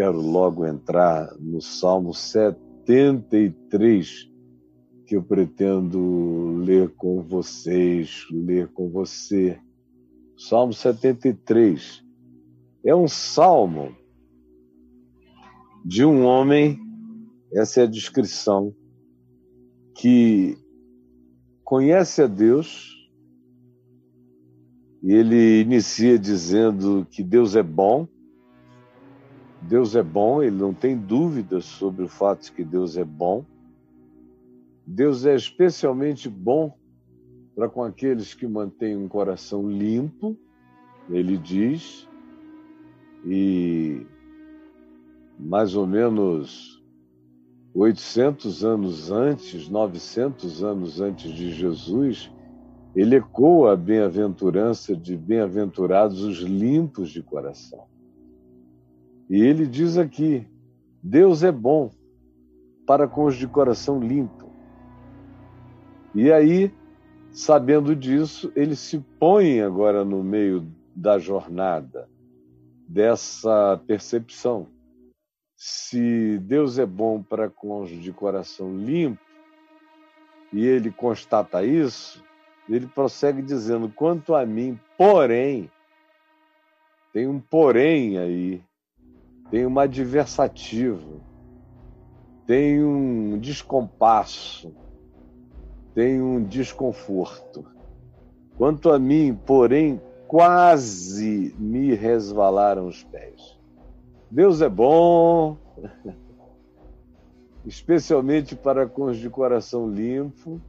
quero logo entrar no Salmo 73, que eu pretendo ler com vocês, ler com você. Salmo 73 é um salmo de um homem, essa é a descrição, que conhece a Deus, ele inicia dizendo que Deus é bom. Deus é bom, ele não tem dúvidas sobre o fato de que Deus é bom. Deus é especialmente bom para com aqueles que mantêm um coração limpo, ele diz, e mais ou menos 800 anos antes, 900 anos antes de Jesus, ele ecoa a bem-aventurança de bem-aventurados os limpos de coração. E ele diz aqui: Deus é bom para com os de coração limpo. E aí, sabendo disso, ele se põe agora no meio da jornada, dessa percepção. Se Deus é bom para com os de coração limpo, e ele constata isso, ele prossegue dizendo: quanto a mim, porém, tem um porém aí, tem uma adversativa, tem um descompasso, tem um desconforto. Quanto a mim, porém, quase me resvalaram os pés. Deus é bom, especialmente para com os de coração limpo,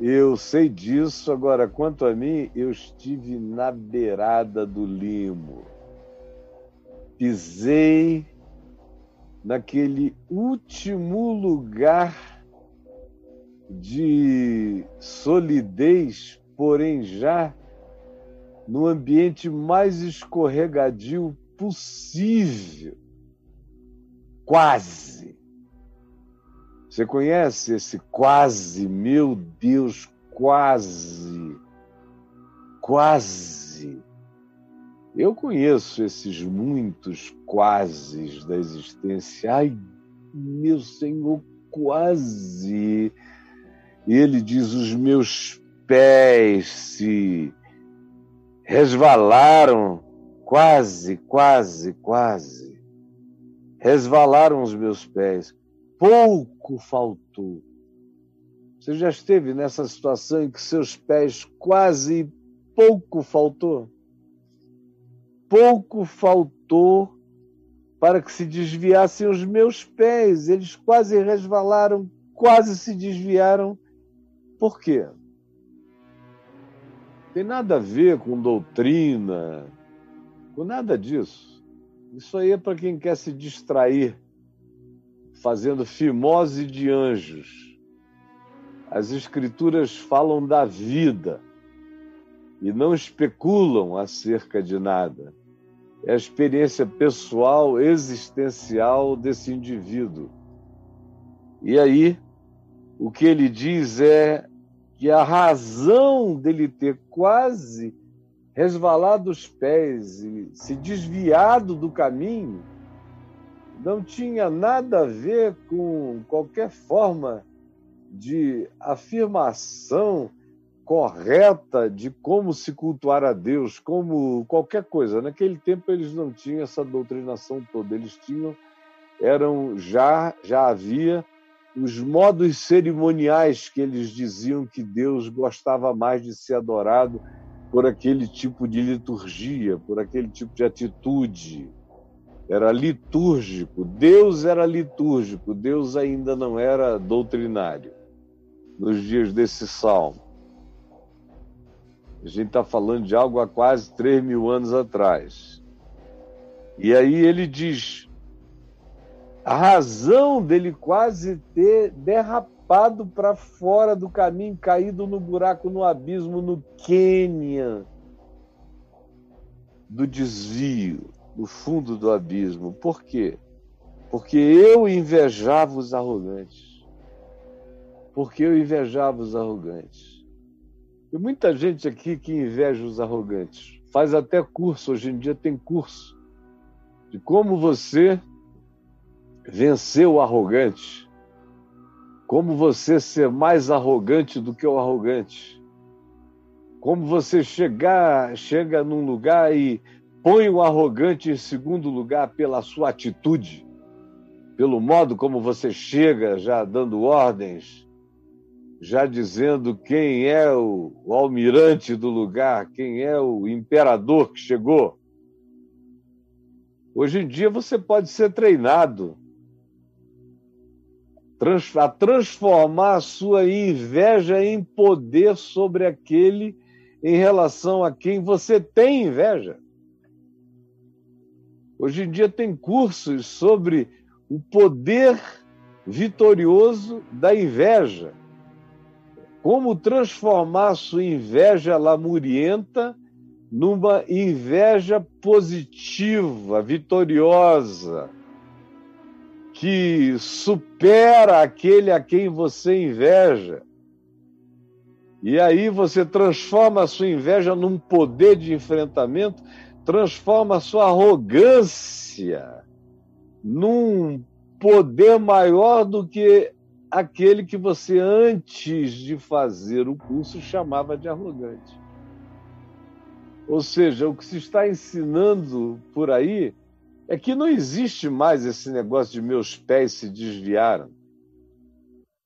eu sei disso. Agora, quanto a mim, eu estive na beirada do limo. Pisei naquele último lugar de solidez, porém já no ambiente mais escorregadio possível. Quase. Você conhece esse quase? Meu Deus, quase. Quase. Eu conheço esses muitos quases da existência. Ai, meu Senhor, quase. Ele diz: os meus pés se resvalaram, quase, quase, quase. Resvalaram os meus pés pouco faltou. Você já esteve nessa situação em que seus pés quase pouco faltou? Pouco faltou para que se desviassem os meus pés. Eles quase resvalaram, quase se desviaram. Por quê? Tem nada a ver com doutrina, com nada disso. Isso aí é para quem quer se distrair fazendo fimose de anjos. As escrituras falam da vida e não especulam acerca de nada. É a experiência pessoal, existencial desse indivíduo. E aí, o que ele diz é que a razão dele ter quase resvalado os pés e se desviado do caminho não tinha nada a ver com qualquer forma de afirmação correta de como se cultuar a Deus, como qualquer coisa. Naquele tempo eles não tinham essa doutrinação toda, eles tinham eram já já havia os modos cerimoniais que eles diziam que Deus gostava mais de ser adorado por aquele tipo de liturgia, por aquele tipo de atitude era litúrgico. Deus era litúrgico, Deus ainda não era doutrinário nos dias desse salmo. A gente está falando de algo há quase 3 mil anos atrás. E aí ele diz: a razão dele quase ter derrapado para fora do caminho, caído no buraco, no abismo, no Quênia, do desvio no fundo do abismo. Por quê? Porque eu invejava os arrogantes. Porque eu invejava os arrogantes. Tem muita gente aqui que inveja os arrogantes. Faz até curso, hoje em dia tem curso. De como você vencer o arrogante, como você ser mais arrogante do que o arrogante, como você chegar, chega num lugar e põe o arrogante em segundo lugar pela sua atitude, pelo modo como você chega, já dando ordens, já dizendo quem é o, o almirante do lugar, quem é o imperador que chegou. Hoje em dia você pode ser treinado a transformar a sua inveja em poder sobre aquele em relação a quem você tem inveja. Hoje em dia tem cursos sobre o poder vitorioso da inveja. Como transformar sua inveja lamurienta numa inveja positiva, vitoriosa, que supera aquele a quem você inveja. E aí você transforma a sua inveja num poder de enfrentamento, transforma a sua arrogância num poder maior do que aquele que você, antes de fazer o curso, chamava de arrogante. Ou seja, o que se está ensinando por aí é que não existe mais esse negócio de meus pés se desviaram.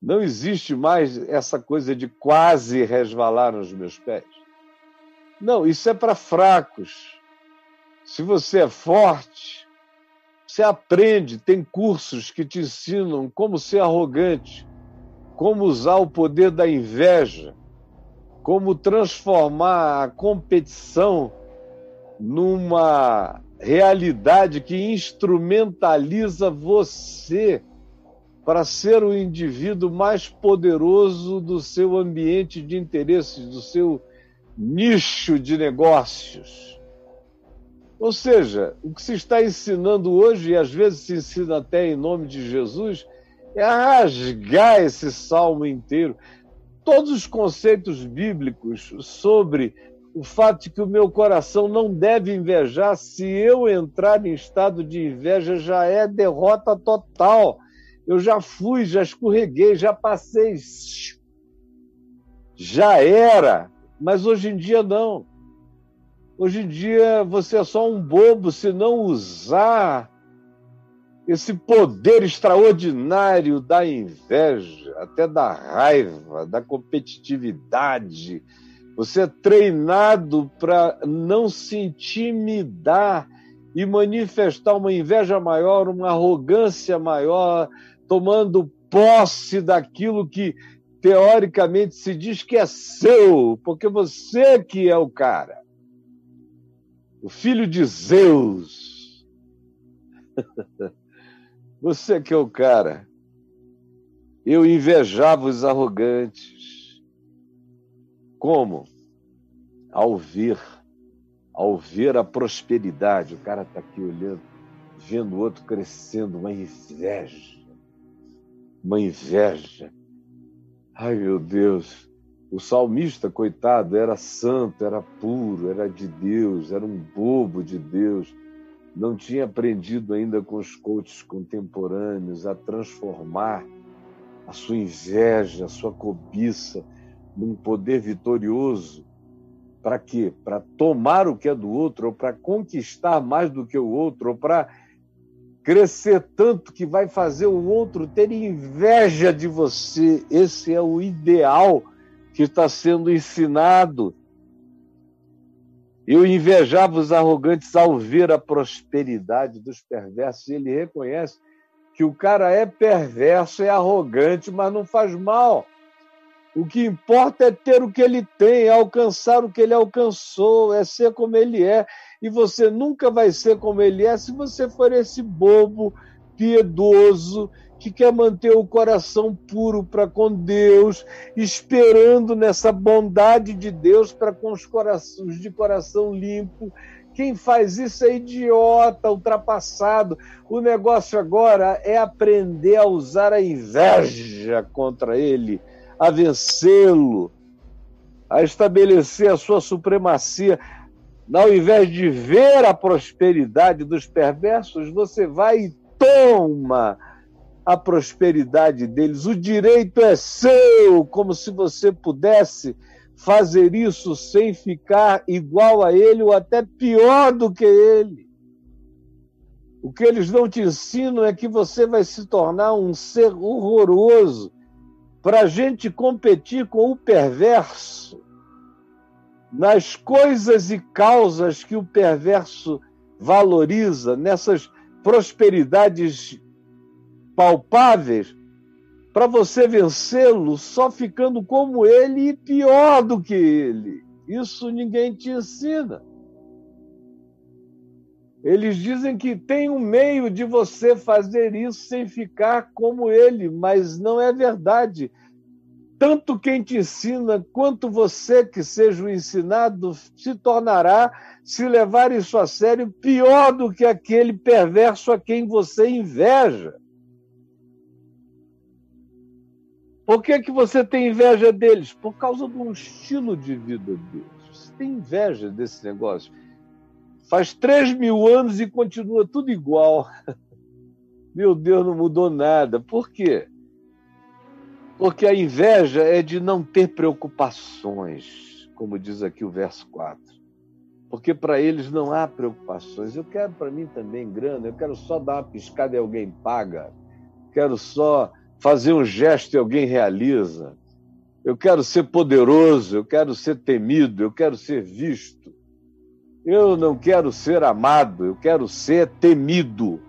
Não existe mais essa coisa de quase resvalar nos meus pés. Não, isso é para fracos. Se você é forte, você aprende, tem cursos que te ensinam como ser arrogante, como usar o poder da inveja, como transformar a competição numa realidade que instrumentaliza você para ser o indivíduo mais poderoso do seu ambiente de interesses, do seu nicho de negócios. Ou seja, o que se está ensinando hoje, e às vezes se ensina até em nome de Jesus, é rasgar esse salmo inteiro. Todos os conceitos bíblicos sobre o fato de que o meu coração não deve invejar, se eu entrar em estado de inveja, já é derrota total eu já fui, já escorreguei, já passei. Já era, mas hoje em dia não. Hoje em dia você é só um bobo se não usar esse poder extraordinário da inveja, até da raiva, da competitividade. Você é treinado para não se intimidar e manifestar uma inveja maior, uma arrogância maior, tomando posse daquilo que teoricamente se diz que é seu, porque você que é o cara. O filho de Zeus. você que é o cara. Eu invejava os arrogantes. Como? Ao ver, ao ver a prosperidade, o cara está aqui olhando, vendo o outro crescendo, uma inveja uma inveja. Ai, meu Deus. O salmista, coitado, era santo, era puro, era de Deus, era um bobo de Deus. Não tinha aprendido ainda com os coaches contemporâneos a transformar a sua inveja, a sua cobiça num poder vitorioso. Para quê? Para tomar o que é do outro, ou para conquistar mais do que o outro, ou para crescer tanto que vai fazer o outro ter inveja de você. Esse é o ideal que está sendo ensinado. Eu invejava os arrogantes ao ver a prosperidade dos perversos. Ele reconhece que o cara é perverso, é arrogante, mas não faz mal. O que importa é ter o que ele tem, é alcançar o que ele alcançou, é ser como ele é e você nunca vai ser como ele é se você for esse bobo piedoso que quer manter o coração puro para com Deus, esperando nessa bondade de Deus para com os corações de coração limpo. Quem faz isso é idiota, ultrapassado. O negócio agora é aprender a usar a inveja contra ele, a vencê-lo, a estabelecer a sua supremacia ao invés de ver a prosperidade dos perversos, você vai e toma a prosperidade deles. O direito é seu, como se você pudesse fazer isso sem ficar igual a ele ou até pior do que ele. O que eles não te ensinam é que você vai se tornar um ser horroroso para a gente competir com o perverso nas coisas e causas que o perverso valoriza, nessas prosperidades palpáveis, para você vencê-lo só ficando como ele e pior do que ele. Isso ninguém te ensina. Eles dizem que tem um meio de você fazer isso sem ficar como ele, mas não é verdade tanto quem te ensina quanto você que seja o ensinado se tornará, se levar isso a sério, pior do que aquele perverso a quem você inveja. Por que, que você tem inveja deles? Por causa de um estilo de vida deles. Você tem inveja desse negócio. Faz três mil anos e continua tudo igual. Meu Deus, não mudou nada. Por quê? Porque a inveja é de não ter preocupações, como diz aqui o verso 4. Porque para eles não há preocupações. Eu quero para mim também grana, eu quero só dar uma piscada e alguém paga. Quero só fazer um gesto e alguém realiza. Eu quero ser poderoso, eu quero ser temido, eu quero ser visto. Eu não quero ser amado, eu quero ser temido.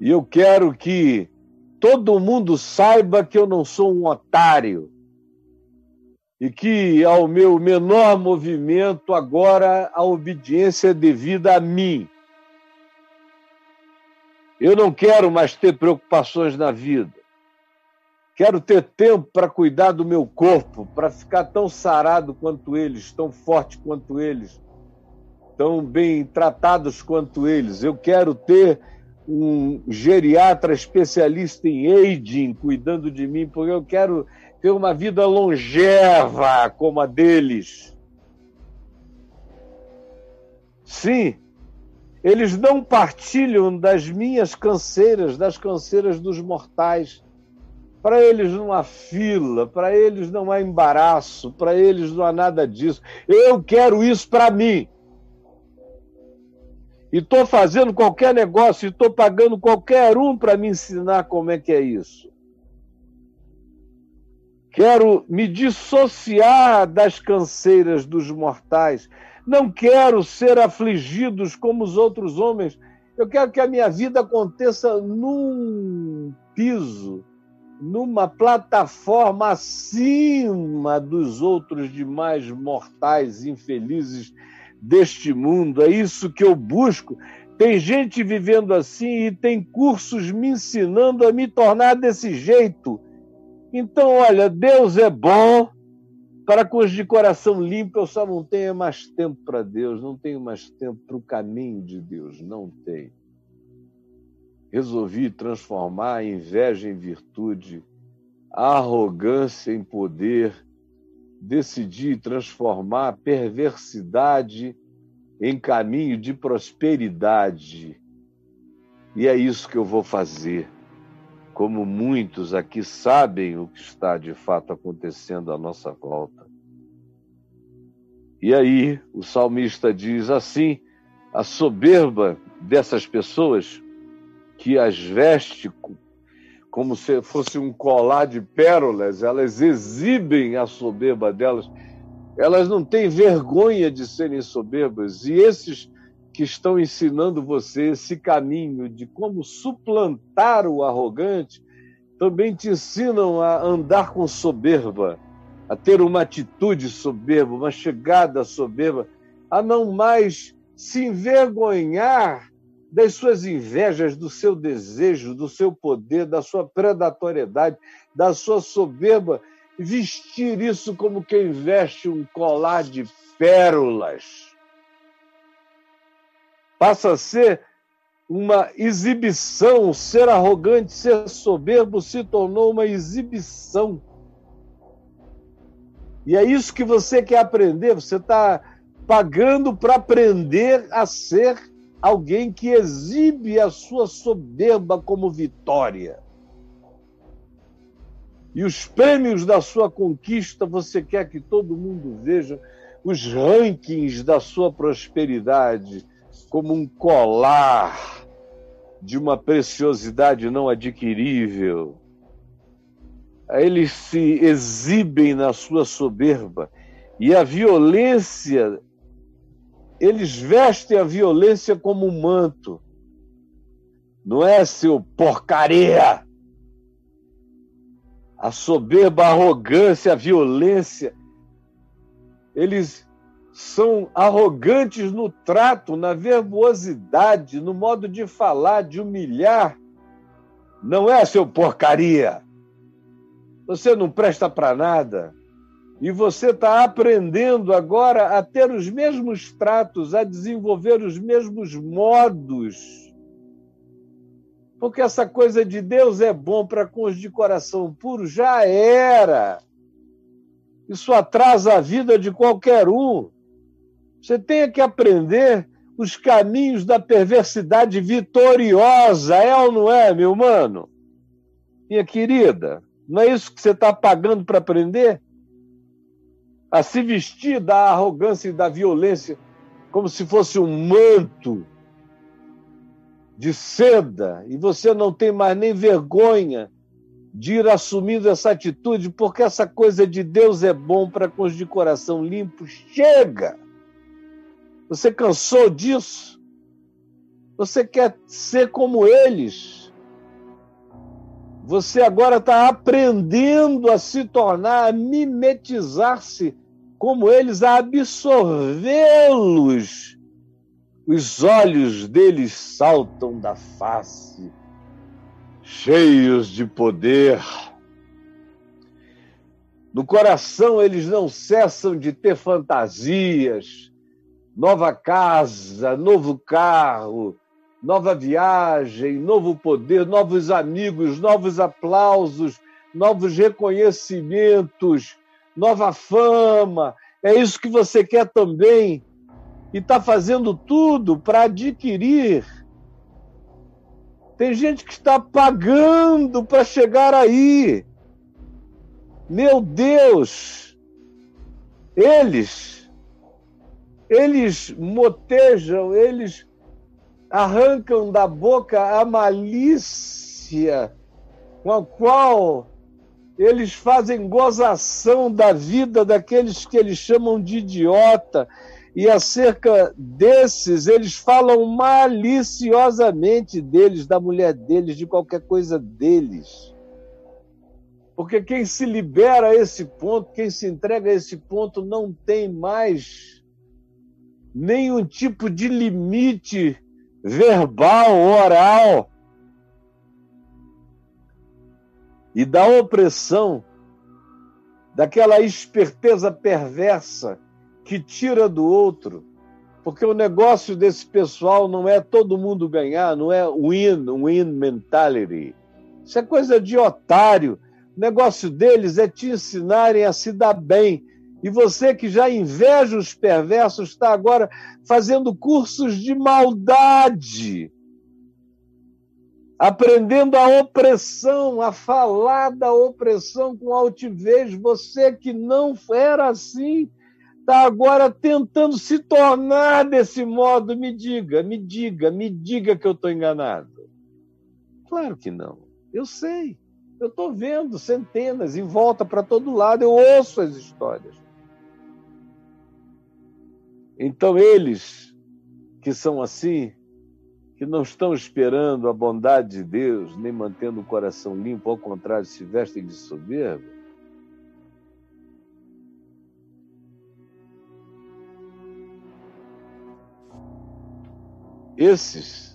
E eu quero que todo mundo saiba que eu não sou um otário e que ao meu menor movimento agora a obediência é devida a mim. Eu não quero mais ter preocupações na vida. Quero ter tempo para cuidar do meu corpo, para ficar tão sarado quanto eles, tão forte quanto eles, tão bem tratados quanto eles. Eu quero ter um geriatra especialista em aging cuidando de mim, porque eu quero ter uma vida longeva como a deles. Sim, eles não partilham das minhas canseiras, das canseiras dos mortais. Para eles não há fila, para eles não há embaraço, para eles não há nada disso. Eu quero isso para mim e estou fazendo qualquer negócio, estou pagando qualquer um para me ensinar como é que é isso. Quero me dissociar das canseiras dos mortais. Não quero ser afligidos como os outros homens. Eu quero que a minha vida aconteça num piso, numa plataforma acima dos outros demais mortais infelizes deste mundo, é isso que eu busco. Tem gente vivendo assim e tem cursos me ensinando a me tornar desse jeito. Então, olha, Deus é bom. Para com os de coração limpo, eu só não tenho mais tempo para Deus, não tenho mais tempo para o caminho de Deus, não tenho. Resolvi transformar a inveja em virtude, a arrogância em poder, decidi transformar a perversidade em caminho de prosperidade. E é isso que eu vou fazer. Como muitos aqui sabem o que está de fato acontecendo à nossa volta. E aí, o salmista diz assim: a soberba dessas pessoas que as veste como se fosse um colar de pérolas, elas exibem a soberba delas, elas não têm vergonha de serem soberbas, e esses que estão ensinando você esse caminho de como suplantar o arrogante, também te ensinam a andar com soberba, a ter uma atitude soberba, uma chegada soberba, a não mais se envergonhar das suas invejas, do seu desejo, do seu poder, da sua predatoriedade, da sua soberba, vestir isso como quem veste um colar de pérolas. Passa a ser uma exibição, ser arrogante, ser soberbo se tornou uma exibição. E é isso que você quer aprender. Você está pagando para aprender a ser alguém que exibe a sua soberba como vitória. E os prêmios da sua conquista você quer que todo mundo veja os rankings da sua prosperidade como um colar de uma preciosidade não adquirível. Eles se exibem na sua soberba e a violência, eles vestem a violência como um manto. Não é seu porcaria? A soberba, a arrogância, a violência, eles são arrogantes no trato, na verbosidade, no modo de falar, de humilhar. Não é, seu porcaria? Você não presta para nada. E você está aprendendo agora a ter os mesmos tratos, a desenvolver os mesmos modos. Porque essa coisa de Deus é bom para com os de coração puro já era. Isso atrasa a vida de qualquer um. Você tem que aprender os caminhos da perversidade vitoriosa, é ou não é, meu mano? Minha querida, não é isso que você está pagando para aprender? A se vestir da arrogância e da violência como se fosse um manto de seda e você não tem mais nem vergonha de ir assumindo essa atitude, porque essa coisa de Deus é bom para com os de coração limpo. Chega! Você cansou disso? Você quer ser como eles? Você agora está aprendendo a se tornar, a mimetizar-se como eles, a absorvê-los. Os olhos deles saltam da face, cheios de poder. No coração, eles não cessam de ter fantasias, nova casa, novo carro, nova viagem, novo poder, novos amigos, novos aplausos, novos reconhecimentos, nova fama. É isso que você quer também. E está fazendo tudo para adquirir. Tem gente que está pagando para chegar aí. Meu Deus! Eles eles motejam, eles arrancam da boca a malícia com a qual eles fazem gozação da vida daqueles que eles chamam de idiota, e acerca desses eles falam maliciosamente deles, da mulher deles, de qualquer coisa deles. Porque quem se libera a esse ponto, quem se entrega a esse ponto, não tem mais nenhum tipo de limite verbal, oral. E da opressão, daquela esperteza perversa que tira do outro. Porque o negócio desse pessoal não é todo mundo ganhar, não é win-win mentality. Isso é coisa de otário. O negócio deles é te ensinarem a se dar bem, e você que já inveja os perversos está agora fazendo cursos de maldade, aprendendo a opressão, a falar da opressão com altivez. Você que não era assim, está agora tentando se tornar desse modo. Me diga, me diga, me diga que eu estou enganado. Claro que não. Eu sei. Eu estou vendo centenas em volta para todo lado, eu ouço as histórias. Então, eles que são assim, que não estão esperando a bondade de Deus, nem mantendo o coração limpo, ao contrário, se vestem de soberba, esses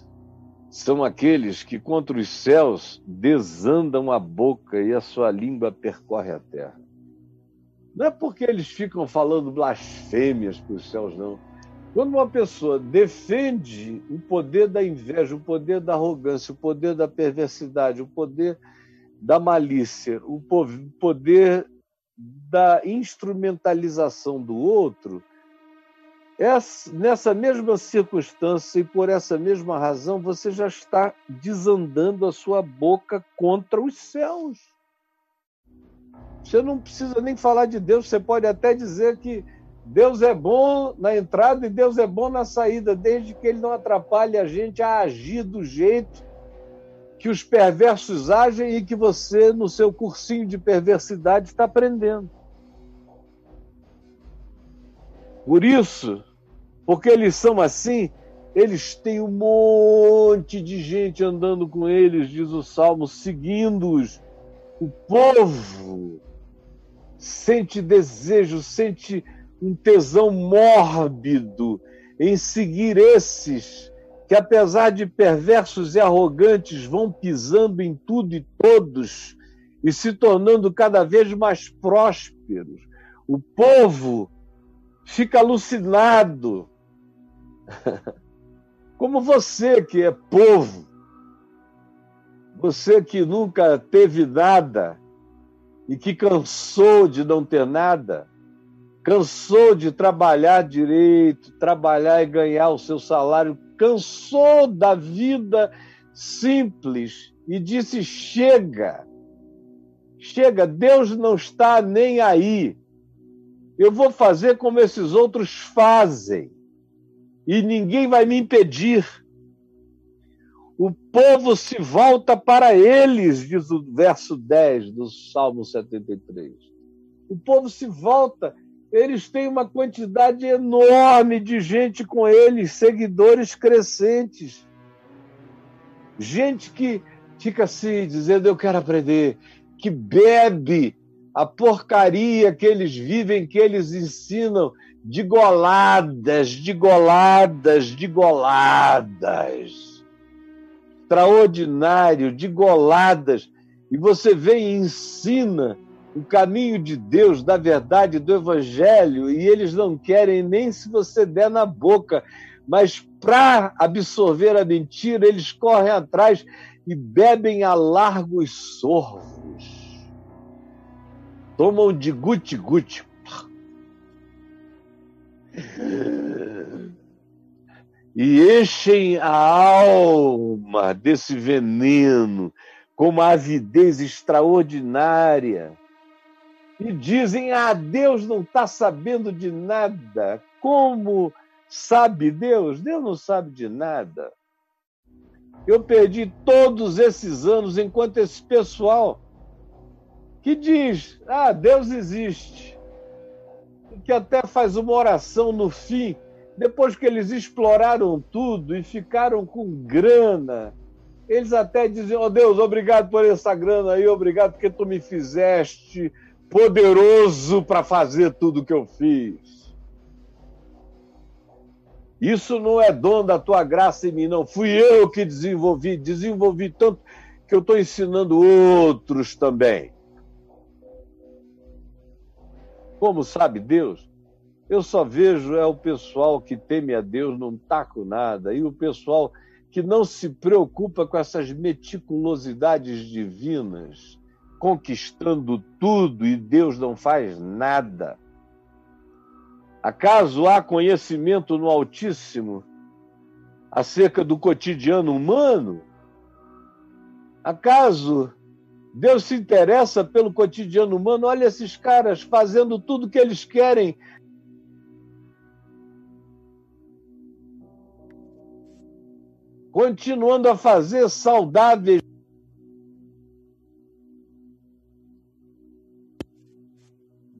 são aqueles que contra os céus desandam a boca e a sua língua percorre a terra. Não é porque eles ficam falando blasfêmias para os céus, não. Quando uma pessoa defende o poder da inveja, o poder da arrogância, o poder da perversidade, o poder da malícia, o poder da instrumentalização do outro, essa, nessa mesma circunstância e por essa mesma razão, você já está desandando a sua boca contra os céus. Você não precisa nem falar de Deus, você pode até dizer que Deus é bom na entrada e Deus é bom na saída, desde que ele não atrapalhe a gente a agir do jeito que os perversos agem e que você, no seu cursinho de perversidade, está aprendendo. Por isso, porque eles são assim, eles têm um monte de gente andando com eles, diz o Salmo, seguindo-os. O povo sente desejo, sente um tesão mórbido em seguir esses que, apesar de perversos e arrogantes, vão pisando em tudo e todos e se tornando cada vez mais prósperos. O povo fica alucinado. Como você que é povo, você que nunca teve nada e que cansou de não ter nada, cansou de trabalhar direito, trabalhar e ganhar o seu salário, cansou da vida simples e disse: chega, chega, Deus não está nem aí. Eu vou fazer como esses outros fazem e ninguém vai me impedir. O povo se volta para eles, diz o verso 10 do Salmo 73. O povo se volta eles têm uma quantidade enorme de gente com eles, seguidores crescentes. Gente que fica assim, dizendo: Eu quero aprender, que bebe a porcaria que eles vivem, que eles ensinam, de goladas, de goladas, de goladas. Extraordinário, de goladas. E você vem e ensina o caminho de Deus, da verdade, do Evangelho, e eles não querem nem se você der na boca, mas para absorver a mentira, eles correm atrás e bebem a largos sorvos. Tomam de guti-guti. E enchem a alma desse veneno com uma avidez extraordinária e dizem: Ah, Deus não está sabendo de nada. Como sabe Deus? Deus não sabe de nada. Eu perdi todos esses anos enquanto esse pessoal que diz: Ah, Deus existe, que até faz uma oração no fim, depois que eles exploraram tudo e ficaram com grana. Eles até dizem: Oh Deus, obrigado por essa grana aí, obrigado porque tu me fizeste poderoso para fazer tudo o que eu fiz. Isso não é dom da tua graça em mim, não. Fui eu que desenvolvi, desenvolvi tanto que eu estou ensinando outros também. Como sabe Deus? Eu só vejo é o pessoal que teme a Deus, não está com nada, e o pessoal que não se preocupa com essas meticulosidades divinas conquistando tudo e Deus não faz nada? Acaso há conhecimento no Altíssimo acerca do cotidiano humano? Acaso Deus se interessa pelo cotidiano humano? Olha esses caras fazendo tudo que eles querem. Continuando a fazer saudáveis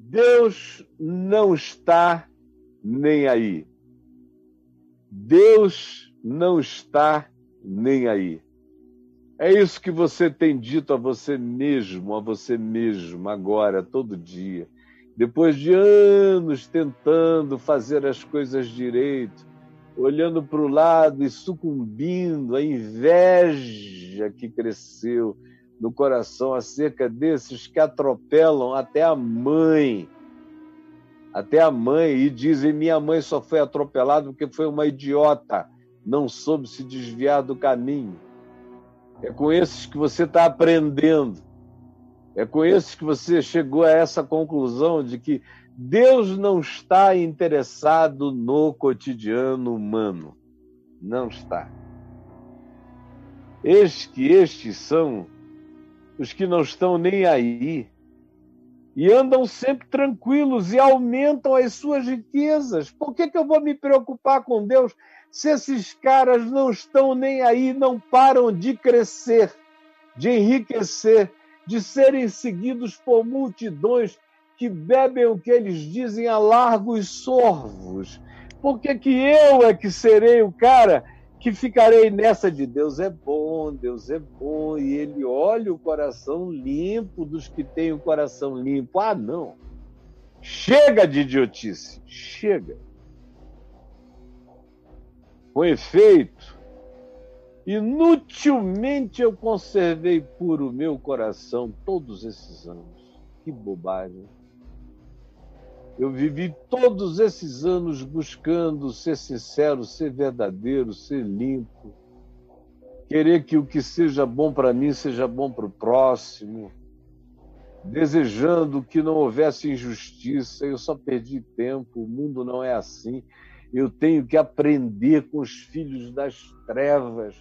Deus não está nem aí. Deus não está nem aí. É isso que você tem dito a você mesmo, a você mesmo, agora, todo dia. Depois de anos tentando fazer as coisas direito, olhando para o lado e sucumbindo à inveja que cresceu, no coração acerca desses que atropelam até a mãe. Até a mãe, e dizem: minha mãe só foi atropelada porque foi uma idiota, não soube se desviar do caminho. É com esses que você está aprendendo. É com esses que você chegou a essa conclusão de que Deus não está interessado no cotidiano humano. Não está. Eis que estes são os que não estão nem aí e andam sempre tranquilos e aumentam as suas riquezas. Por que, que eu vou me preocupar com Deus se esses caras não estão nem aí, não param de crescer, de enriquecer, de serem seguidos por multidões que bebem o que eles dizem a largos sorvos? Por que, que eu é que serei o cara que ficarei nessa de Deus é bom, Deus é bom, e ele olha o coração limpo dos que têm o coração limpo. Ah, não. Chega de idiotice, chega. Com efeito, inutilmente eu conservei puro meu coração todos esses anos. Que bobagem. Eu vivi todos esses anos buscando ser sincero, ser verdadeiro, ser limpo, querer que o que seja bom para mim seja bom para o próximo, desejando que não houvesse injustiça. Eu só perdi tempo, o mundo não é assim. Eu tenho que aprender com os filhos das trevas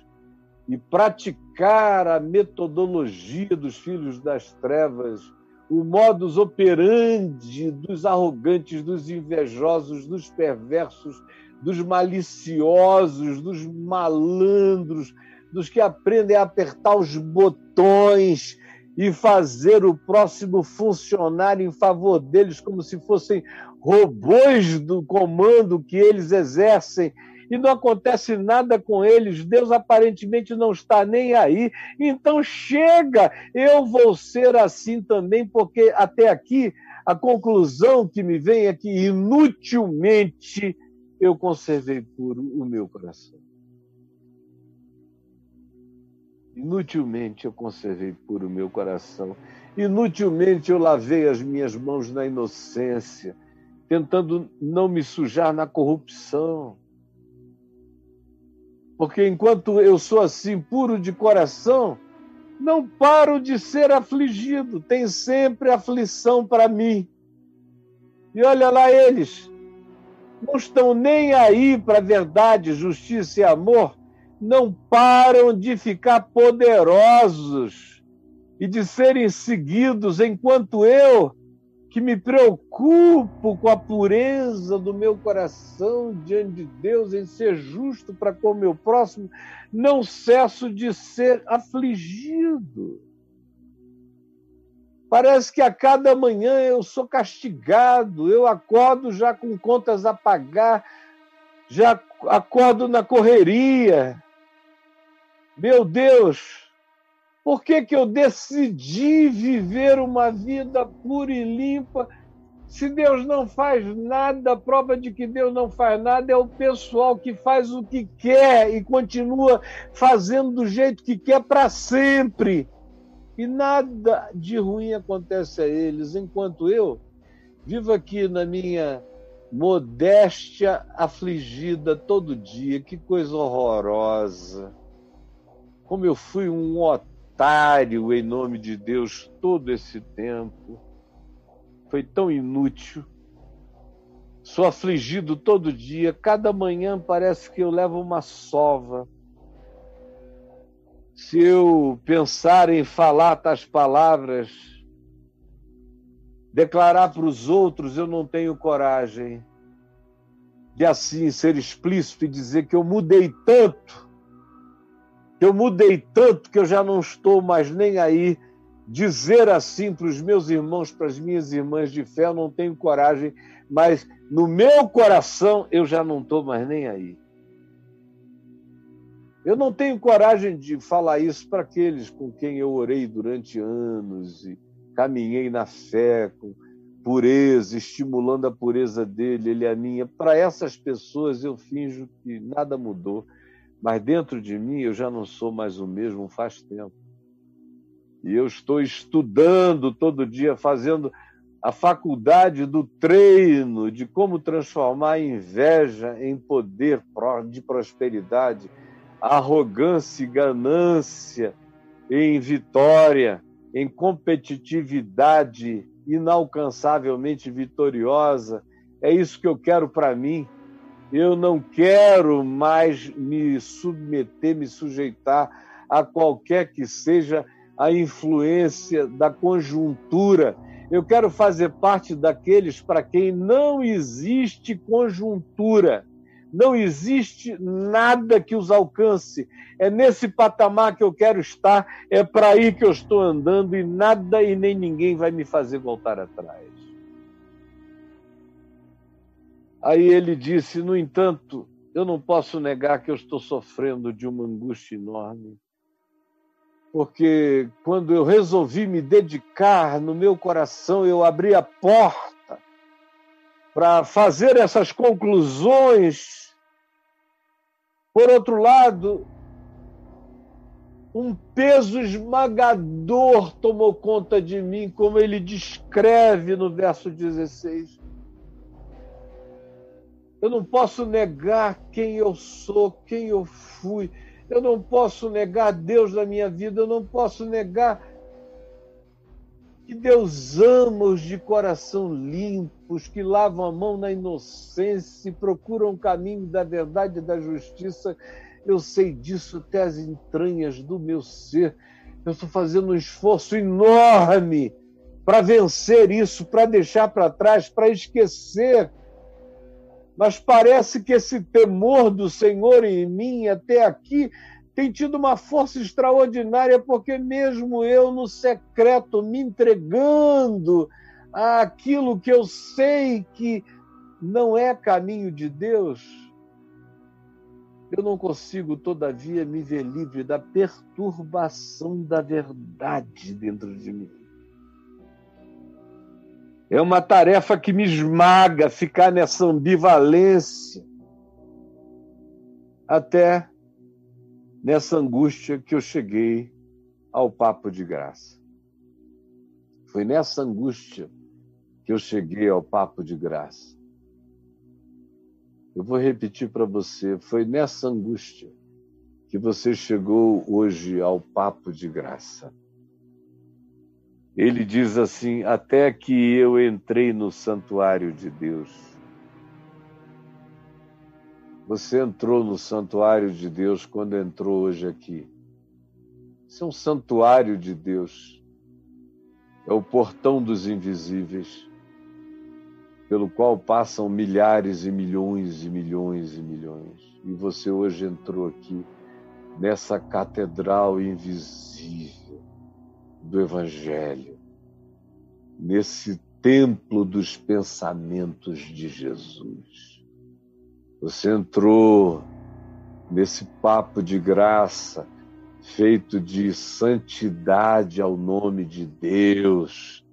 e praticar a metodologia dos filhos das trevas o modus operandi dos arrogantes, dos invejosos, dos perversos, dos maliciosos, dos malandros, dos que aprendem a apertar os botões e fazer o próximo funcionar em favor deles como se fossem robôs do comando que eles exercem e não acontece nada com eles, Deus aparentemente não está nem aí. Então chega, eu vou ser assim também, porque até aqui a conclusão que me vem é que inutilmente eu conservei puro o meu coração. Inutilmente eu conservei puro o meu coração. Inutilmente eu lavei as minhas mãos na inocência, tentando não me sujar na corrupção. Porque enquanto eu sou assim, puro de coração, não paro de ser afligido, tem sempre aflição para mim. E olha lá eles, não estão nem aí para verdade, justiça e amor, não param de ficar poderosos e de serem seguidos, enquanto eu que me preocupo com a pureza do meu coração diante de Deus, em ser justo para com o meu próximo, não cesso de ser afligido. Parece que a cada manhã eu sou castigado, eu acordo já com contas a pagar, já acordo na correria. Meu Deus, por que, que eu decidi viver uma vida pura e limpa? Se Deus não faz nada, a prova de que Deus não faz nada é o pessoal que faz o que quer e continua fazendo do jeito que quer para sempre. E nada de ruim acontece a eles, enquanto eu vivo aqui na minha modéstia afligida todo dia. Que coisa horrorosa. Como eu fui um otário otário em nome de Deus todo esse tempo. Foi tão inútil. Sou afligido todo dia. Cada manhã parece que eu levo uma sova. Se eu pensar em falar tais palavras, declarar para os outros, eu não tenho coragem de assim ser explícito e dizer que eu mudei tanto eu mudei tanto que eu já não estou mais nem aí. Dizer assim para os meus irmãos, para as minhas irmãs de fé, eu não tenho coragem, mas no meu coração eu já não estou mais nem aí. Eu não tenho coragem de falar isso para aqueles com quem eu orei durante anos e caminhei na fé com pureza, estimulando a pureza dele, ele a minha. Para essas pessoas eu finjo que nada mudou mas dentro de mim eu já não sou mais o mesmo faz tempo. E eu estou estudando todo dia, fazendo a faculdade do treino de como transformar a inveja em poder de prosperidade, arrogância e ganância em vitória, em competitividade inalcançavelmente vitoriosa. É isso que eu quero para mim. Eu não quero mais me submeter, me sujeitar a qualquer que seja a influência da conjuntura. Eu quero fazer parte daqueles para quem não existe conjuntura, não existe nada que os alcance. É nesse patamar que eu quero estar, é para aí que eu estou andando e nada e nem ninguém vai me fazer voltar atrás. Aí ele disse: No entanto, eu não posso negar que eu estou sofrendo de uma angústia enorme. Porque quando eu resolvi me dedicar no meu coração, eu abri a porta para fazer essas conclusões. Por outro lado, um peso esmagador tomou conta de mim, como ele descreve no verso 16. Eu não posso negar quem eu sou, quem eu fui. Eu não posso negar Deus na minha vida. Eu não posso negar que Deus ama os de coração limpos, que lavam a mão na inocência e procuram o caminho da verdade e da justiça. Eu sei disso até as entranhas do meu ser. Eu estou fazendo um esforço enorme para vencer isso, para deixar para trás, para esquecer mas parece que esse temor do Senhor em mim até aqui tem tido uma força extraordinária, porque mesmo eu no secreto me entregando àquilo que eu sei que não é caminho de Deus, eu não consigo, todavia, me ver livre da perturbação da verdade dentro de mim. É uma tarefa que me esmaga ficar nessa ambivalência até nessa angústia que eu cheguei ao papo de graça. Foi nessa angústia que eu cheguei ao papo de graça. Eu vou repetir para você, foi nessa angústia que você chegou hoje ao papo de graça ele diz assim: Até que eu entrei no santuário de Deus. Você entrou no santuário de Deus quando entrou hoje aqui. Isso é um santuário de Deus. É o portão dos invisíveis, pelo qual passam milhares e milhões e milhões e milhões. E você hoje entrou aqui nessa catedral invisível do Evangelho, nesse templo dos pensamentos de Jesus. Você entrou nesse papo de graça, feito de santidade ao nome de Deus,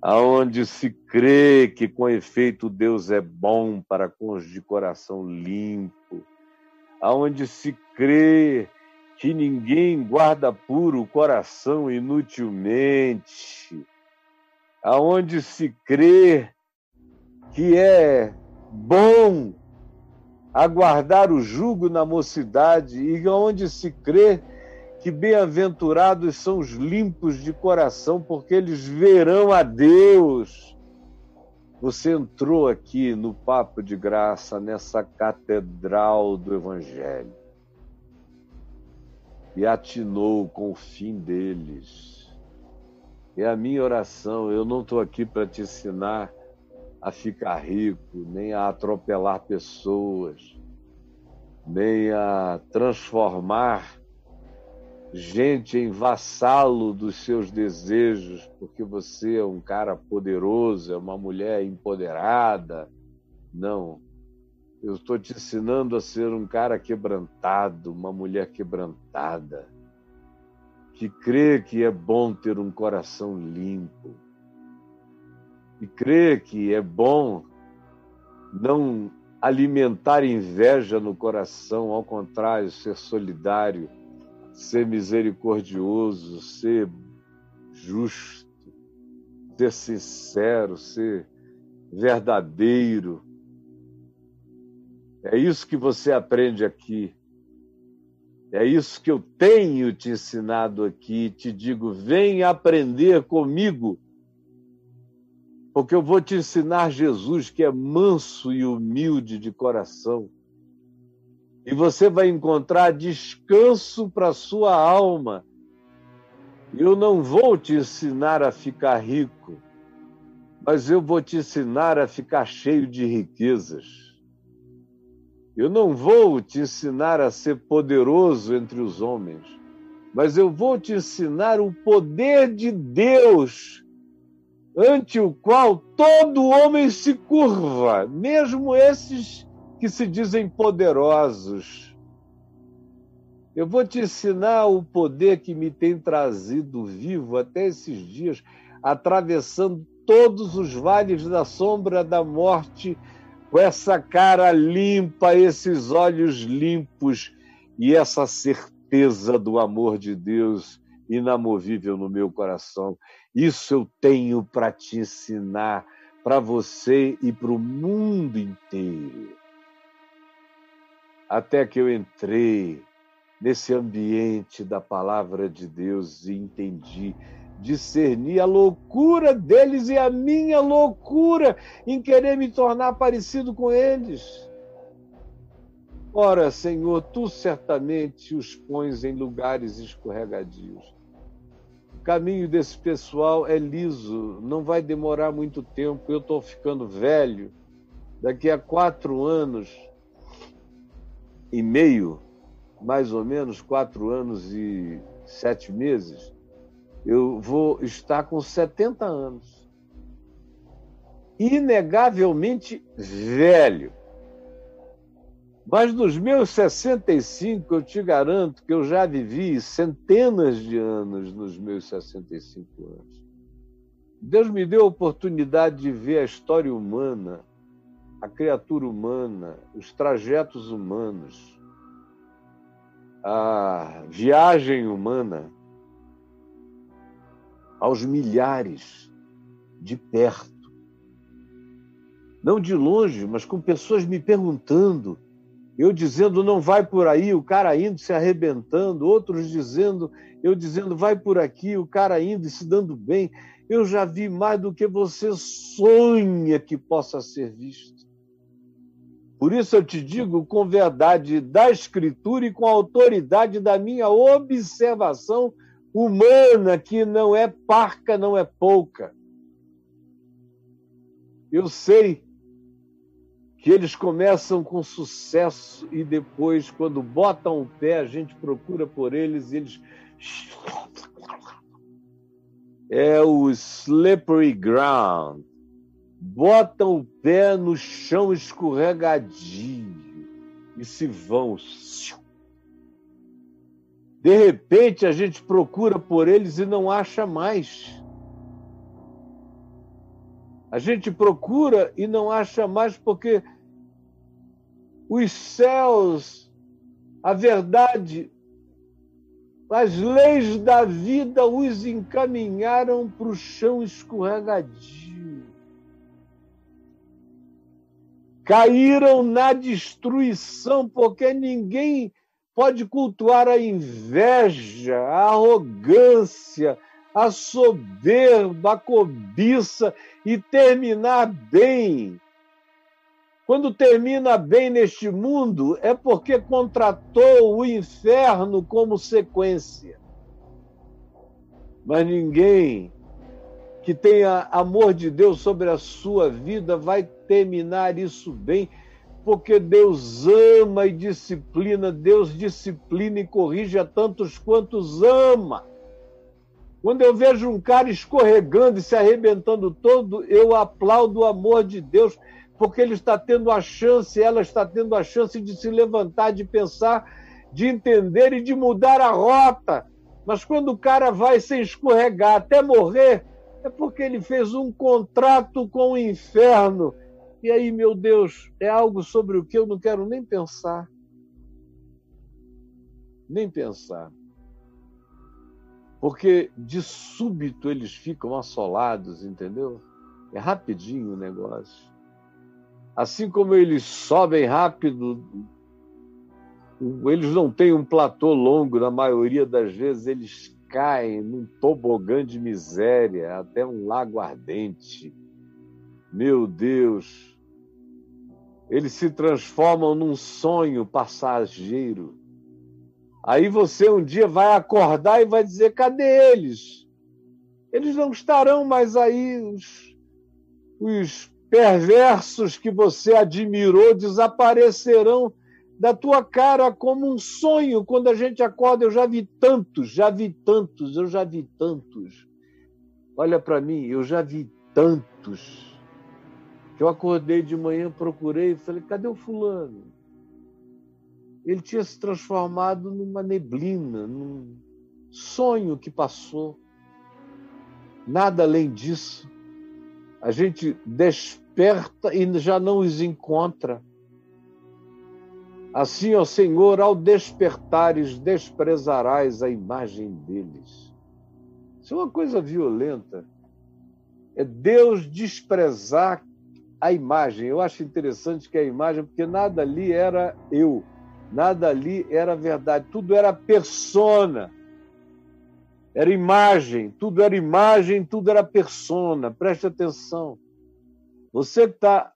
aonde se crê que com efeito Deus é bom para com os de coração limpo, aonde se crê que ninguém guarda puro o coração inutilmente, aonde se crê que é bom aguardar o jugo na mocidade e onde se crê que bem-aventurados são os limpos de coração, porque eles verão a Deus. Você entrou aqui no Papo de Graça, nessa catedral do Evangelho e atinou com o fim deles. É a minha oração. Eu não estou aqui para te ensinar a ficar rico, nem a atropelar pessoas, nem a transformar gente em vassalo dos seus desejos, porque você é um cara poderoso, é uma mulher empoderada. Não. Eu estou te ensinando a ser um cara quebrantado, uma mulher quebrantada, que crê que é bom ter um coração limpo, e crê que é bom não alimentar inveja no coração, ao contrário, ser solidário, ser misericordioso, ser justo, ser sincero, ser verdadeiro é isso que você aprende aqui. É isso que eu tenho te ensinado aqui. Te digo, vem aprender comigo. porque eu vou te ensinar Jesus, que é manso e humilde de coração. E você vai encontrar descanso para sua alma. Eu não vou te ensinar a ficar rico, mas eu vou te ensinar a ficar cheio de riquezas. Eu não vou te ensinar a ser poderoso entre os homens, mas eu vou te ensinar o poder de Deus ante o qual todo homem se curva, mesmo esses que se dizem poderosos. Eu vou te ensinar o poder que me tem trazido vivo até esses dias, atravessando todos os vales da sombra da morte, com essa cara limpa, esses olhos limpos e essa certeza do amor de Deus inamovível no meu coração. Isso eu tenho para te ensinar, para você e para o mundo inteiro. Até que eu entrei nesse ambiente da palavra de Deus e entendi, discerni a loucura deles e a minha loucura em querer me tornar parecido com eles. Ora, Senhor, tu certamente os pões em lugares escorregadios caminho desse pessoal é liso, não vai demorar muito tempo. Eu estou ficando velho. Daqui a quatro anos e meio, mais ou menos, quatro anos e sete meses, eu vou estar com 70 anos. Inegavelmente velho. Mas nos meus 65, eu te garanto que eu já vivi centenas de anos nos meus 65 anos. Deus me deu a oportunidade de ver a história humana, a criatura humana, os trajetos humanos, a viagem humana aos milhares, de perto. Não de longe, mas com pessoas me perguntando eu dizendo não vai por aí, o cara indo se arrebentando, outros dizendo, eu dizendo vai por aqui, o cara indo se dando bem. Eu já vi mais do que você sonha que possa ser visto. Por isso eu te digo com verdade da Escritura e com a autoridade da minha observação humana, que não é parca, não é pouca. Eu sei que eles começam com sucesso e depois, quando botam o pé, a gente procura por eles e eles. É o slippery ground. Botam o pé no chão escorregadio e se vão. De repente, a gente procura por eles e não acha mais. A gente procura e não acha mais porque os céus, a verdade, as leis da vida os encaminharam para o chão escorregadio. Caíram na destruição, porque ninguém pode cultuar a inveja, a arrogância, a soberba, a cobiça e terminar bem. Quando termina bem neste mundo, é porque contratou o inferno como sequência. Mas ninguém que tenha amor de Deus sobre a sua vida vai terminar isso bem, porque Deus ama e disciplina, Deus disciplina e corrige a tantos quantos ama. Quando eu vejo um cara escorregando e se arrebentando todo, eu aplaudo o amor de Deus, porque ele está tendo a chance, ela está tendo a chance de se levantar, de pensar, de entender e de mudar a rota. Mas quando o cara vai sem escorregar até morrer, é porque ele fez um contrato com o inferno. E aí, meu Deus, é algo sobre o que eu não quero nem pensar. Nem pensar porque de súbito eles ficam assolados, entendeu? É rapidinho o negócio. Assim como eles sobem rápido, eles não têm um platô longo, na maioria das vezes eles caem num tobogã de miséria até um lago ardente. Meu Deus, eles se transformam num sonho passageiro. Aí você um dia vai acordar e vai dizer: cadê eles? Eles não estarão mais aí. Os, os perversos que você admirou desaparecerão da tua cara como um sonho. Quando a gente acorda, eu já vi tantos, já vi tantos, eu já vi tantos. Olha para mim, eu já vi tantos. Eu acordei de manhã, procurei falei: cadê o fulano? Ele tinha se transformado numa neblina, num sonho que passou. Nada além disso. A gente desperta e já não os encontra. Assim, ó Senhor, ao despertares, desprezarás a imagem deles. Isso é uma coisa violenta. É Deus desprezar a imagem. Eu acho interessante que a imagem, porque nada ali era eu, nada ali era verdade, tudo era persona. Era imagem, tudo era imagem, tudo era persona. Preste atenção. Você está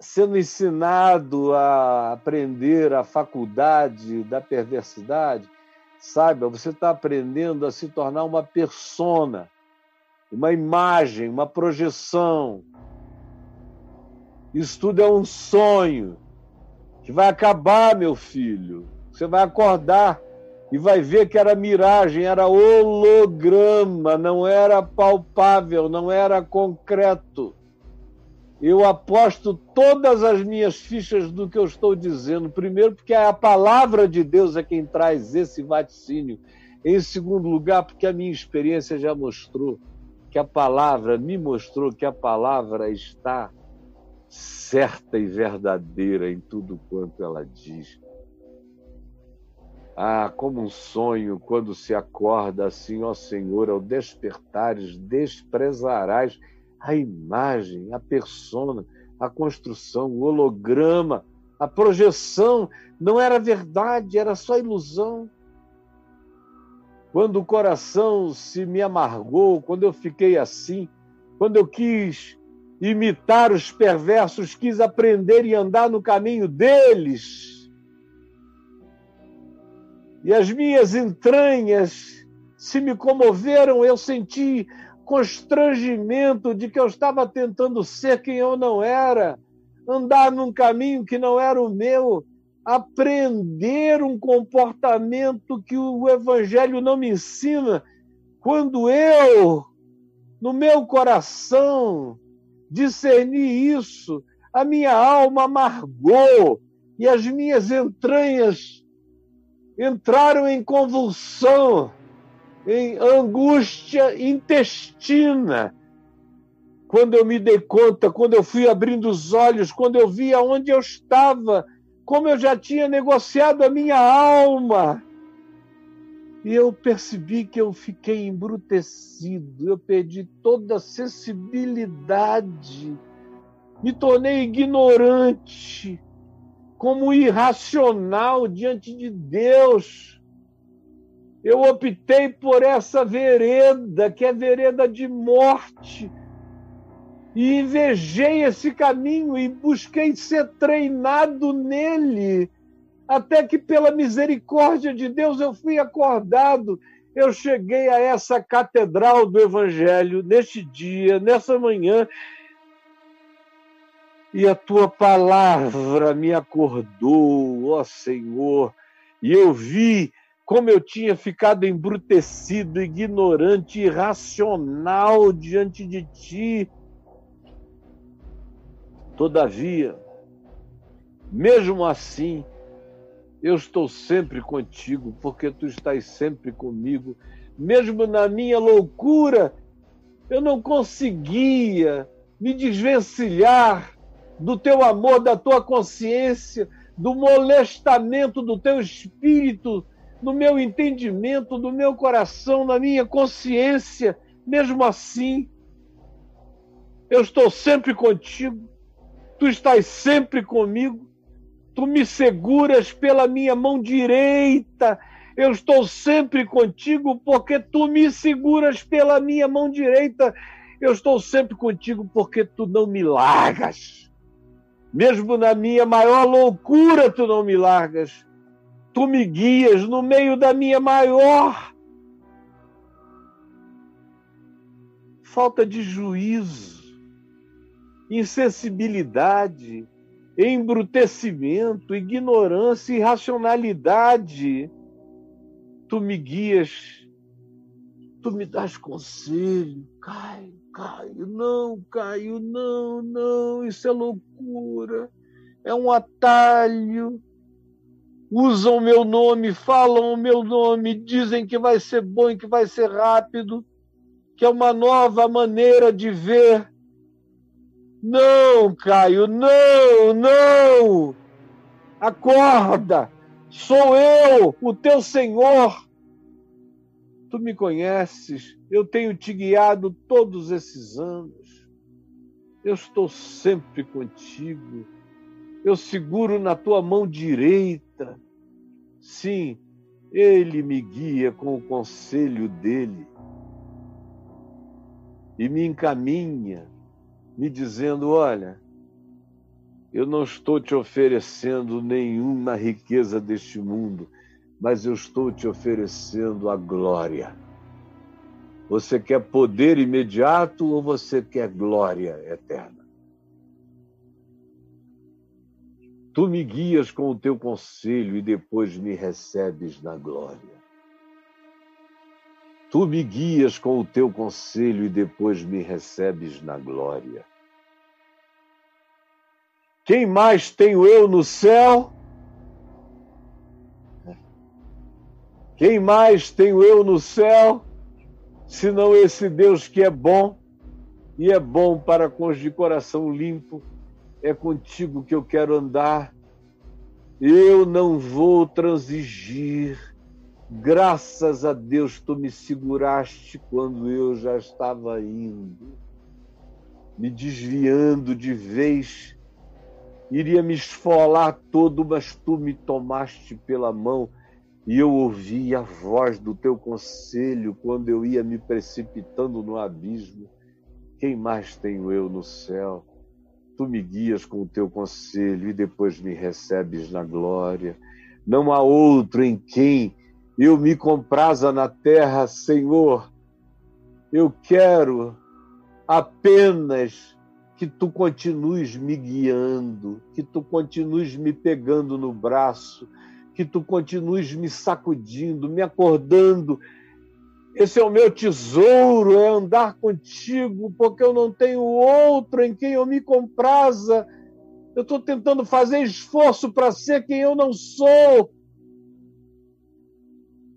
sendo ensinado a aprender a faculdade da perversidade, saiba, você está aprendendo a se tornar uma persona, uma imagem, uma projeção. Isso tudo é um sonho que vai acabar, meu filho. Você vai acordar e vai ver que era miragem, era holograma, não era palpável, não era concreto eu aposto todas as minhas fichas do que eu estou dizendo. Primeiro, porque a palavra de Deus é quem traz esse vaticínio. Em segundo lugar, porque a minha experiência já mostrou que a palavra, me mostrou que a palavra está certa e verdadeira em tudo quanto ela diz. Ah, como um sonho, quando se acorda assim, ó Senhor, ao despertares, desprezarás a imagem, a persona, a construção, o holograma, a projeção não era verdade, era só ilusão. Quando o coração se me amargou, quando eu fiquei assim, quando eu quis imitar os perversos, quis aprender e andar no caminho deles. E as minhas entranhas se me comoveram, eu senti constrangimento de que eu estava tentando ser quem eu não era, andar num caminho que não era o meu, aprender um comportamento que o Evangelho não me ensina, quando eu, no meu coração, discerni isso, a minha alma amargou e as minhas entranhas entraram em convulsão em angústia intestina. Quando eu me dei conta, quando eu fui abrindo os olhos, quando eu vi aonde eu estava, como eu já tinha negociado a minha alma. E eu percebi que eu fiquei embrutecido, eu perdi toda a sensibilidade, me tornei ignorante, como irracional diante de Deus. Eu optei por essa vereda, que é vereda de morte, e invejei esse caminho e busquei ser treinado nele, até que, pela misericórdia de Deus, eu fui acordado. Eu cheguei a essa catedral do Evangelho neste dia, nessa manhã, e a tua palavra me acordou, ó Senhor, e eu vi como eu tinha ficado embrutecido, ignorante, irracional diante de ti. Todavia, mesmo assim, eu estou sempre contigo, porque tu estás sempre comigo. Mesmo na minha loucura, eu não conseguia me desvencilhar do teu amor, da tua consciência, do molestamento do teu espírito no meu entendimento, no meu coração, na minha consciência. Mesmo assim, eu estou sempre contigo, tu estás sempre comigo, tu me seguras pela minha mão direita. Eu estou sempre contigo porque tu me seguras pela minha mão direita. Eu estou sempre contigo porque tu não me largas. Mesmo na minha maior loucura, tu não me largas. Tu me guias no meio da minha maior falta de juízo, insensibilidade, embrutecimento, ignorância, irracionalidade. Tu me guias, tu me das conselho, Caio, Caio, não, Caio, não, não, isso é loucura, é um atalho. Usam o meu nome, falam o meu nome, dizem que vai ser bom e que vai ser rápido que é uma nova maneira de ver. Não, Caio, não, não! Acorda! Sou eu, o teu Senhor. Tu me conheces, eu tenho te guiado todos esses anos. Eu estou sempre contigo. Eu seguro na tua mão direita. Sim, ele me guia com o conselho dele e me encaminha, me dizendo: Olha, eu não estou te oferecendo nenhuma riqueza deste mundo, mas eu estou te oferecendo a glória. Você quer poder imediato ou você quer glória eterna? Tu me guias com o teu conselho e depois me recebes na glória. Tu me guias com o teu conselho e depois me recebes na glória. Quem mais tenho eu no céu? Quem mais tenho eu no céu, senão esse Deus que é bom e é bom para com os de coração limpo? É contigo que eu quero andar. Eu não vou transigir Graças a Deus tu me seguraste quando eu já estava indo, me desviando de vez, iria me esfolar todo, mas tu me tomaste pela mão e eu ouvi a voz do teu conselho quando eu ia me precipitando no abismo. Quem mais tenho eu no céu? Tu me guias com o teu conselho e depois me recebes na glória. Não há outro em quem eu me compraza na terra, Senhor. Eu quero apenas que tu continues me guiando, que tu continues me pegando no braço, que tu continues me sacudindo, me acordando. Esse é o meu tesouro, é andar contigo, porque eu não tenho outro em quem eu me compraza. Eu estou tentando fazer esforço para ser quem eu não sou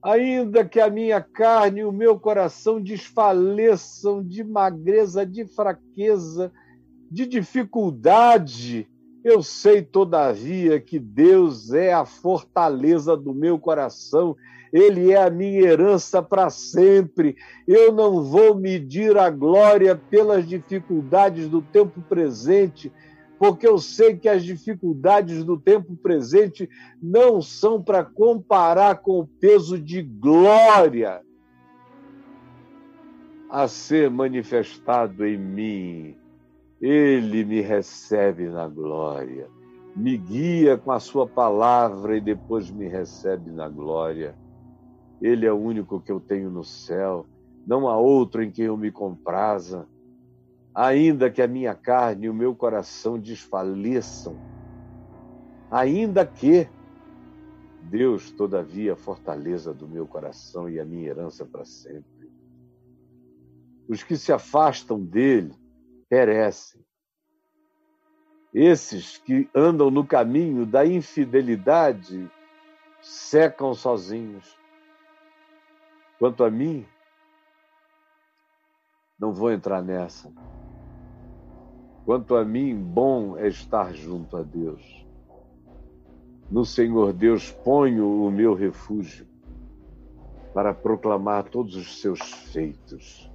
ainda que a minha carne e o meu coração desfaleçam de magreza, de fraqueza, de dificuldade, eu sei, todavia, que Deus é a fortaleza do meu coração, Ele é a minha herança para sempre. Eu não vou medir a glória pelas dificuldades do tempo presente, porque eu sei que as dificuldades do tempo presente não são para comparar com o peso de glória a ser manifestado em mim. Ele me recebe na glória, me guia com a sua palavra e depois me recebe na glória. Ele é o único que eu tenho no céu, não há outro em quem eu me compraza ainda que a minha carne e o meu coração desfaleçam, ainda que Deus, todavia, a fortaleza do meu coração e a minha herança para sempre. Os que se afastam dele perecem. Esses que andam no caminho da infidelidade secam sozinhos. Quanto a mim, não vou entrar nessa. Quanto a mim, bom é estar junto a Deus. No Senhor Deus ponho o meu refúgio para proclamar todos os seus feitos.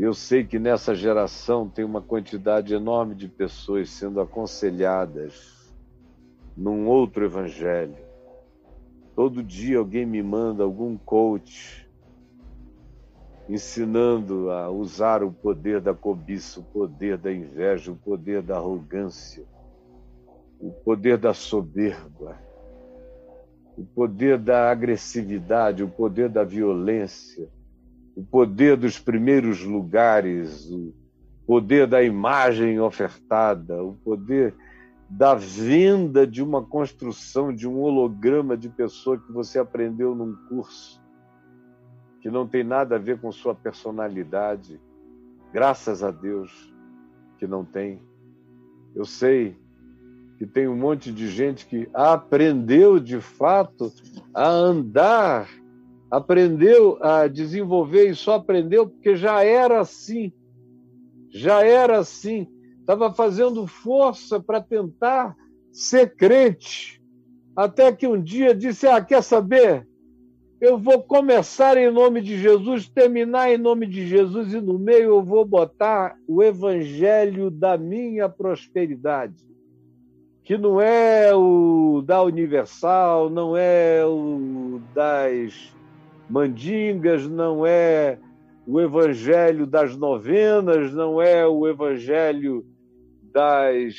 Eu sei que nessa geração tem uma quantidade enorme de pessoas sendo aconselhadas num outro evangelho. Todo dia alguém me manda algum coach ensinando a usar o poder da cobiça, o poder da inveja, o poder da arrogância, o poder da soberba, o poder da agressividade, o poder da violência, o poder dos primeiros lugares, o poder da imagem ofertada, o poder da venda de uma construção, de um holograma de pessoa que você aprendeu num curso, que não tem nada a ver com sua personalidade. Graças a Deus que não tem. Eu sei que tem um monte de gente que aprendeu de fato a andar, aprendeu a desenvolver e só aprendeu porque já era assim. Já era assim estava fazendo força para tentar ser crente, até que um dia disse: Ah, quer saber? Eu vou começar em nome de Jesus, terminar em nome de Jesus, e no meio eu vou botar o evangelho da minha prosperidade, que não é o da Universal, não é o das mandingas, não é o evangelho das novenas, não é o evangelho das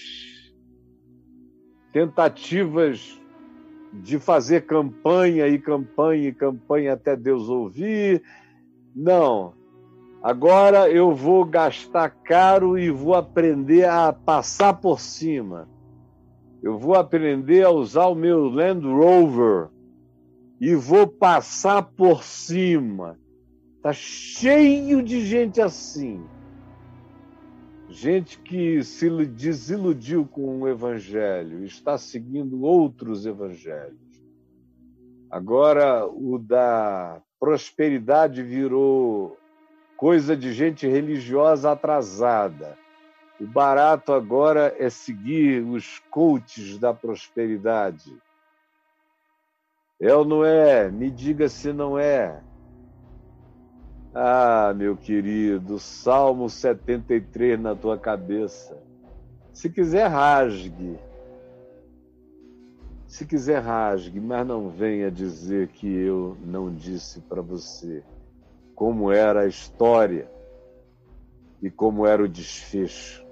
tentativas de fazer campanha e campanha e campanha até Deus ouvir. Não. Agora eu vou gastar caro e vou aprender a passar por cima. Eu vou aprender a usar o meu Land Rover e vou passar por cima. Tá cheio de gente assim gente que se desiludiu com o evangelho, está seguindo outros evangelhos. Agora, o da prosperidade virou coisa de gente religiosa atrasada. O barato agora é seguir os coaches da prosperidade. É ou não é? Me diga se não é. Ah, meu querido, Salmo 73 na tua cabeça. Se quiser, rasgue. Se quiser, rasgue, mas não venha dizer que eu não disse para você como era a história e como era o desfecho.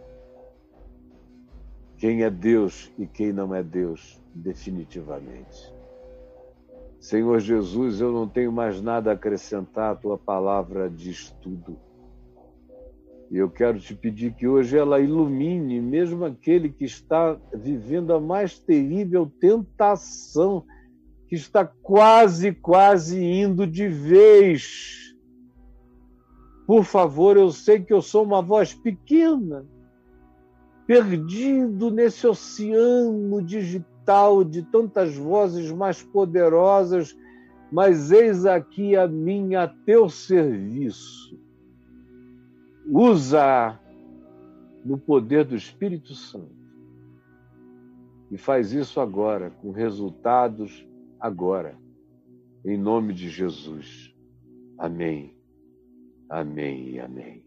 Quem é Deus e quem não é Deus, definitivamente. Senhor Jesus, eu não tenho mais nada a acrescentar à tua palavra de estudo. E eu quero te pedir que hoje ela ilumine mesmo aquele que está vivendo a mais terrível tentação, que está quase, quase indo de vez. Por favor, eu sei que eu sou uma voz pequena, perdido nesse oceano digital de tantas vozes mais poderosas, mas eis aqui a minha a teu serviço. Usa no poder do Espírito Santo. E faz isso agora, com resultados agora. Em nome de Jesus. Amém. Amém e amém.